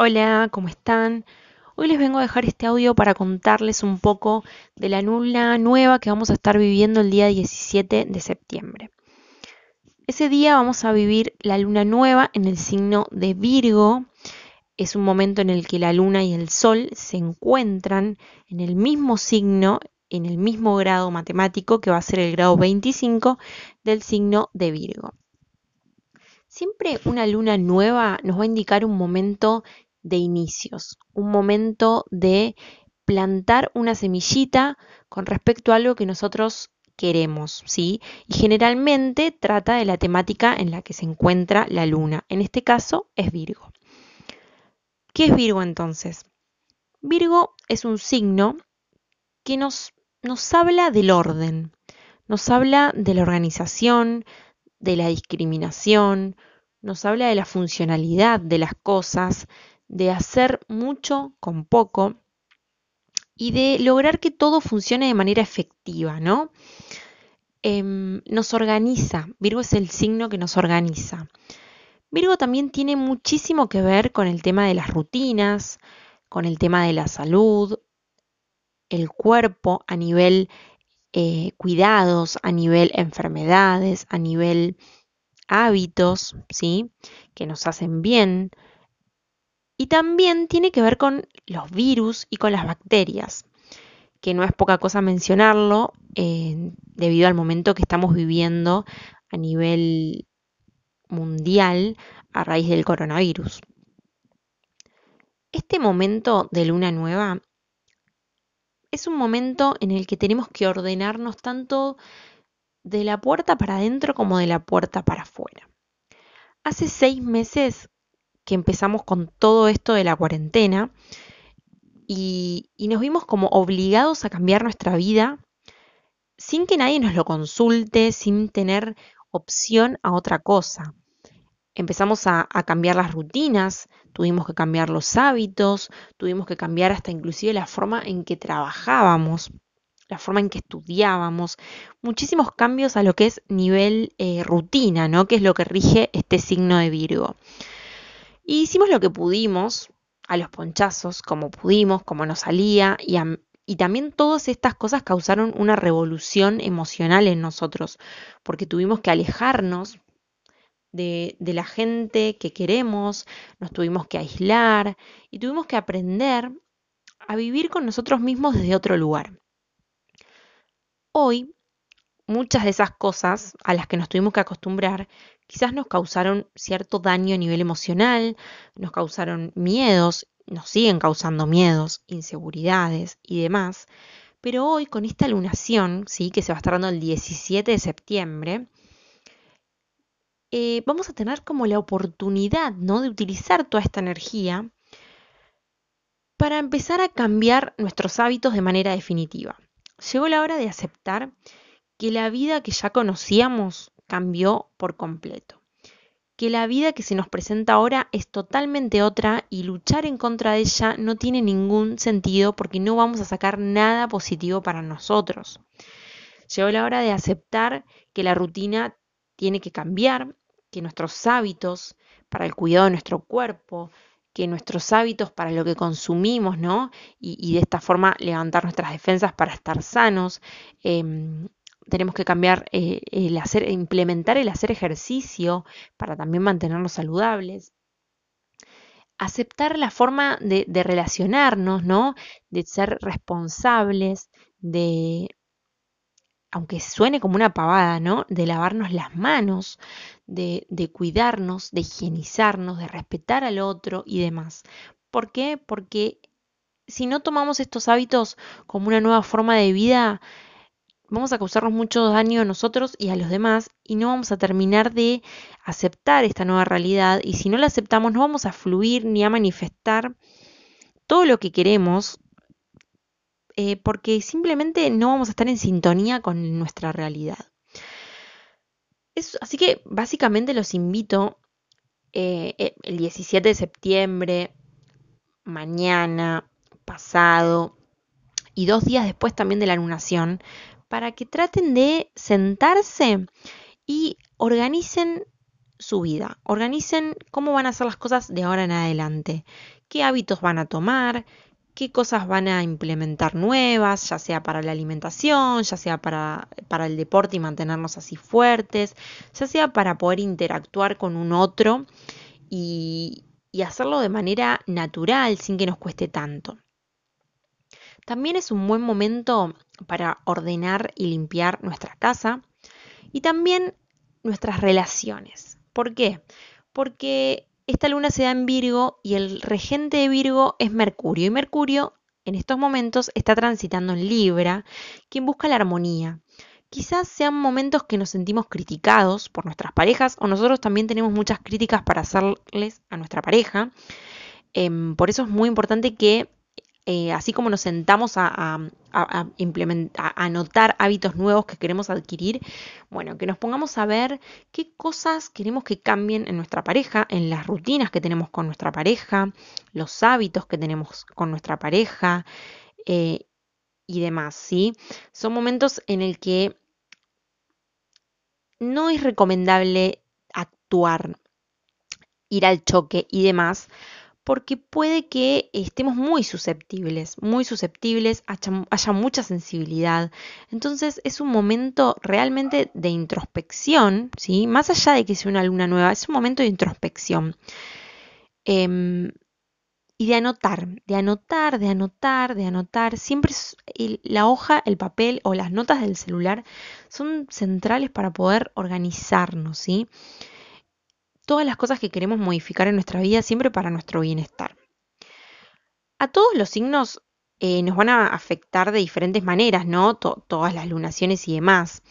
Hola, ¿cómo están? Hoy les vengo a dejar este audio para contarles un poco de la luna nueva que vamos a estar viviendo el día 17 de septiembre. Ese día vamos a vivir la luna nueva en el signo de Virgo. Es un momento en el que la luna y el sol se encuentran en el mismo signo, en el mismo grado matemático que va a ser el grado 25 del signo de Virgo. Siempre una luna nueva nos va a indicar un momento de inicios, un momento de plantar una semillita con respecto a algo que nosotros queremos, ¿sí? Y generalmente trata de la temática en la que se encuentra la luna. En este caso es Virgo. ¿Qué es Virgo entonces? Virgo es un signo que nos, nos habla del orden, nos habla de la organización, de la discriminación, nos habla de la funcionalidad de las cosas, de hacer mucho con poco y de lograr que todo funcione de manera efectiva, ¿no? Em, nos organiza, Virgo es el signo que nos organiza. Virgo también tiene muchísimo que ver con el tema de las rutinas, con el tema de la salud, el cuerpo a nivel eh, cuidados, a nivel enfermedades, a nivel hábitos, ¿sí? Que nos hacen bien, y también tiene que ver con los virus y con las bacterias, que no es poca cosa mencionarlo eh, debido al momento que estamos viviendo a nivel mundial a raíz del coronavirus. Este momento de luna nueva es un momento en el que tenemos que ordenarnos tanto de la puerta para adentro como de la puerta para afuera. Hace seis meses que empezamos con todo esto de la cuarentena y, nos vimos como obligados a cambiar nuestra vida sin que nadie nos lo consulte, sin tener opción a otra cosa. Empezamos a, a, cambiar las rutinas, tuvimos que cambiar los hábitos, tuvimos que cambiar hasta inclusive la forma en que trabajábamos, la forma en que estudiábamos, muchísimos cambios a lo que es nivel eh, rutina, ¿no? Que es lo que rige este signo de Virgo. Y hicimos lo que pudimos, a los ponchazos, como pudimos, como nos salía, y, también todas estas cosas causaron una revolución emocional en nosotros, porque tuvimos que alejarnos de, la gente que queremos, nos tuvimos que aislar y tuvimos que aprender a vivir con nosotros mismos desde otro lugar. Hoy muchas de esas cosas a las que nos tuvimos que acostumbrar quizás nos causaron cierto daño a nivel emocional, nos causaron miedos, nos siguen causando miedos, inseguridades y demás. Pero hoy con esta lunación, ¿sí? que se va a estar dando el 17 de septiembre, eh, vamos a tener como la oportunidad ¿no? de utilizar toda esta energía para empezar a cambiar nuestros hábitos de manera definitiva. Llegó la hora de aceptar que la vida que ya conocíamos cambió por completo, que la vida que se nos presenta ahora es totalmente otra y luchar en contra de ella no tiene ningún sentido porque no vamos a sacar nada positivo para nosotros. Llegó la hora de aceptar que la rutina tiene que cambiar, que nuestros hábitos para el cuidado de nuestro cuerpo, que nuestros hábitos para lo que consumimos, ¿no? Y, de esta forma levantar nuestras defensas para estar sanos, em, tenemos que cambiar eh, el hacer, implementar el hacer ejercicio para también mantenernos saludables. Aceptar la forma de, relacionarnos, ¿no? De ser responsables, de, aunque suene como una pavada, ¿no? De lavarnos las manos, de, de, cuidarnos, de higienizarnos, de respetar al otro y demás. ¿Por qué? Porque si no tomamos estos hábitos como una nueva forma de vida, vamos a causarnos mucho daño a nosotros y a los demás y no vamos a terminar de aceptar esta nueva realidad y si no la aceptamos no vamos a fluir ni a manifestar todo lo que queremos eh, porque simplemente no vamos a estar en sintonía con nuestra realidad. así que básicamente los invito eh, eh, el 17 de septiembre, mañana, pasado y dos días después también de la lunación, para que traten de sentarse y organicen su vida, organicen cómo van a hacer las cosas de ahora en adelante, qué hábitos van a tomar, qué cosas van a implementar nuevas, ya sea para la alimentación, ya sea para, para el deporte y mantenernos así fuertes, ya sea para poder interactuar con un otro y, y hacerlo de manera natural sin que nos cueste tanto. También es un buen momento para ordenar y limpiar nuestra casa y también nuestras relaciones. ¿Por qué? Porque esta luna se da en Virgo y el regente de Virgo es Mercurio. Y Mercurio en estos momentos está transitando en Libra, quien busca la armonía. Quizás sean momentos que nos sentimos criticados por nuestras parejas o nosotros también tenemos muchas críticas para hacerles a nuestra pareja. Em, por eso es muy importante que eh, así como nos sentamos a, anotar hábitos nuevos que queremos adquirir, bueno, que nos pongamos a ver qué cosas queremos que cambien en nuestra pareja, en las rutinas que tenemos con nuestra pareja, los hábitos que tenemos con nuestra pareja eh, y demás, ¿sí? Son momentos en el que no es recomendable actuar, ir al choque y demás, porque puede que estemos muy susceptibles, muy susceptibles, haya, mucha sensibilidad. Entonces es un momento realmente de introspección, ¿sí? Más allá de que sea una luna nueva, es un momento de introspección. Em, y de anotar, de anotar, de anotar, de anotar. Siempre la hoja, el papel o las notas del celular son centrales para poder organizarnos, ¿sí? Todas las cosas que queremos modificar en nuestra vida siempre para nuestro bienestar. A todos los signos eh, nos van a afectar de diferentes maneras, ¿no? todas las lunaciones y demás.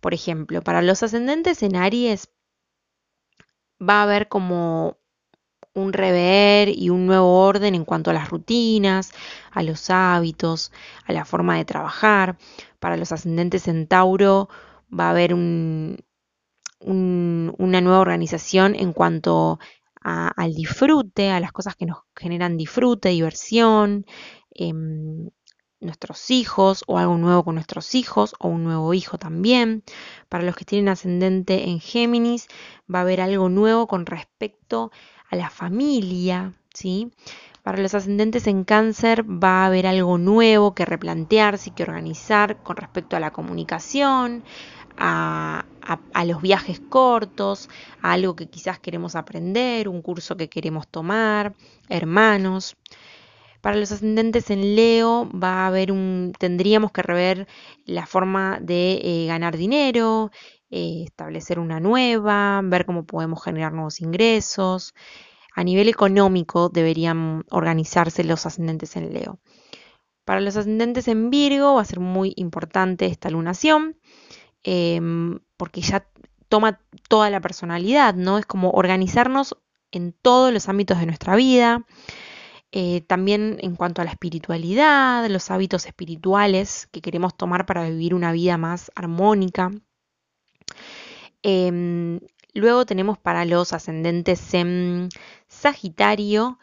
Por ejemplo, para los ascendentes en Aries va a haber como un rever y un nuevo orden en cuanto a las rutinas, a los hábitos, a la forma de trabajar. Para los ascendentes en Tauro va a haber un, una nueva organización en cuanto al disfrute, a las cosas que nos generan disfrute, diversión, em, nuestros hijos o algo nuevo con nuestros hijos o un nuevo hijo también. Para los que tienen ascendente en Géminis va a haber algo nuevo con respecto a la familia, ¿sí? Para los ascendentes en cáncer va a haber algo nuevo que replantearse y que organizar con respecto a la comunicación, a, los viajes cortos, a algo que quizás queremos aprender, un curso que queremos tomar, hermanos. Para los ascendentes en Leo va a haber un, tendríamos que rever la forma de eh, ganar dinero, eh, establecer una nueva, ver cómo podemos generar nuevos ingresos. A nivel económico deberían organizarse los ascendentes en Leo. Para los ascendentes en Virgo va a ser muy importante esta lunación. Em, porque ya toma toda la personalidad, ¿no? Es como organizarnos en todos los ámbitos de nuestra vida. Eh, también en cuanto a la espiritualidad, los hábitos espirituales que queremos tomar para vivir una vida más armónica. Em, luego tenemos para los ascendentes en Sagitario,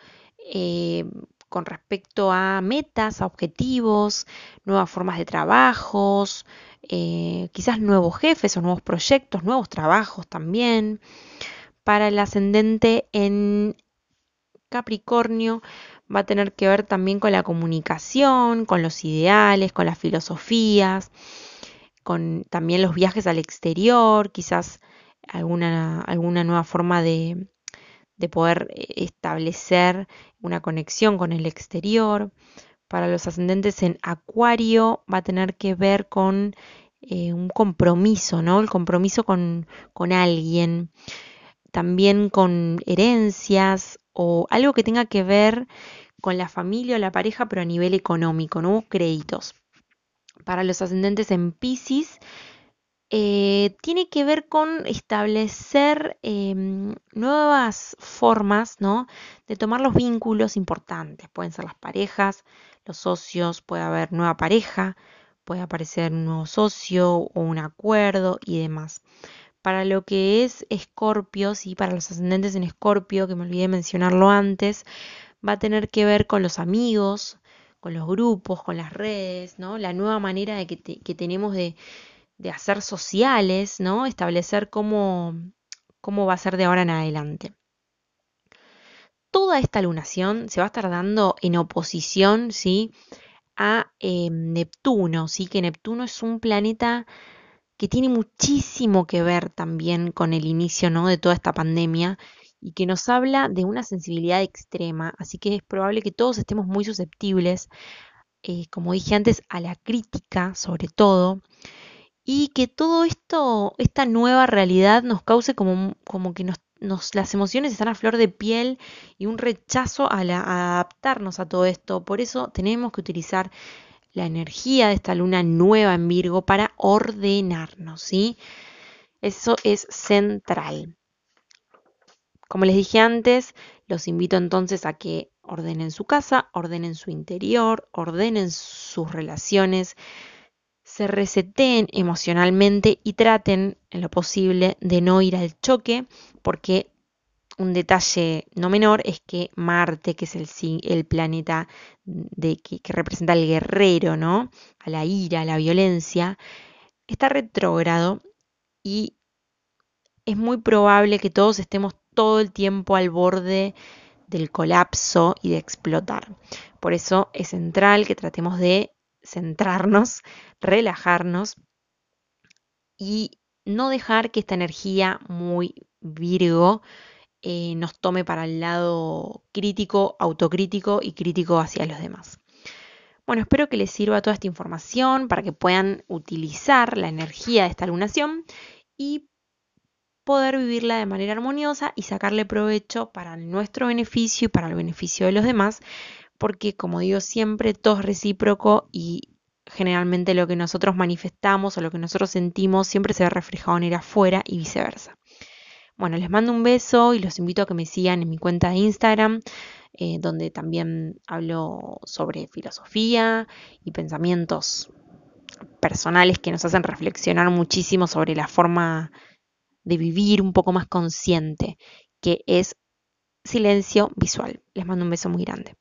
eh, con respecto a metas, a objetivos, nuevas formas de trabajos, eh, quizás nuevos jefes o nuevos proyectos, nuevos trabajos también. Para el ascendente en Capricornio va a tener que ver también con la comunicación, con los ideales, con las filosofías, con también los viajes al exterior, quizás alguna, alguna nueva forma de, de poder eh, establecer una conexión con el exterior para los ascendentes en Acuario va a tener que ver con eh, un compromiso, ¿no? El compromiso con, con alguien, también con herencias o algo que tenga que ver con la familia o la pareja, pero a nivel económico, ¿no? Créditos. Para los ascendentes en Pisces eh, tiene que ver con establecer em, nuevas formas ¿no? de tomar los vínculos importantes. Pueden ser las parejas, los socios, puede haber nueva pareja, puede aparecer un nuevo socio o un acuerdo y demás. Para lo que es Escorpio, sí, para los ascendentes en Escorpio, que me olvidé mencionarlo antes, va a tener que ver con los amigos, con los grupos, con las redes, ¿no? La nueva manera de que tenemos de, de hacer sociales, ¿no? Establecer cómo, cómo va a ser de ahora en adelante. Toda esta lunación se va a estar dando en oposición, ¿sí? A eh, Neptuno, ¿sí? Que Neptuno es un planeta que tiene muchísimo que ver también con el inicio, ¿no? De toda esta pandemia y que nos habla de una sensibilidad extrema, así que es probable que todos estemos muy susceptibles, eh, como dije antes, a la crítica sobre todo, y que todo esto, esta nueva realidad nos cause como, que las emociones están a flor de piel y un rechazo a, a adaptarnos a todo esto. Por eso tenemos que utilizar la energía de esta luna nueva en Virgo para ordenarnos, ¿sí? Eso es central. Como les dije antes, los invito entonces a que ordenen su casa, ordenen su interior, ordenen sus relaciones, se reseteen emocionalmente y traten en lo posible de no ir al choque, porque un detalle no menor es que Marte, que es el, el planeta de, que, que, representa al guerrero, ¿no? A la ira, a la violencia, está retrógrado y es muy probable que todos estemos todo el tiempo al borde del colapso y de explotar. Por eso es central que tratemos de centrarnos, relajarnos y no dejar que esta energía muy Virgo eh, nos tome para el lado crítico, autocrítico y crítico hacia los demás. Bueno, espero que les sirva toda esta información para que puedan utilizar la energía de esta lunación y poder vivirla de manera armoniosa y sacarle provecho para nuestro beneficio y para el beneficio de los demás, porque como digo siempre, todo es recíproco y generalmente lo que nosotros manifestamos o lo que nosotros sentimos siempre se ve reflejado en el afuera y viceversa. Bueno, les mando un beso y los invito a que me sigan en mi cuenta de Instagram, eh, donde también hablo sobre filosofía y pensamientos personales que nos hacen reflexionar muchísimo sobre la forma de vivir un poco más consciente, que es silencio visual. Les mando un beso muy grande.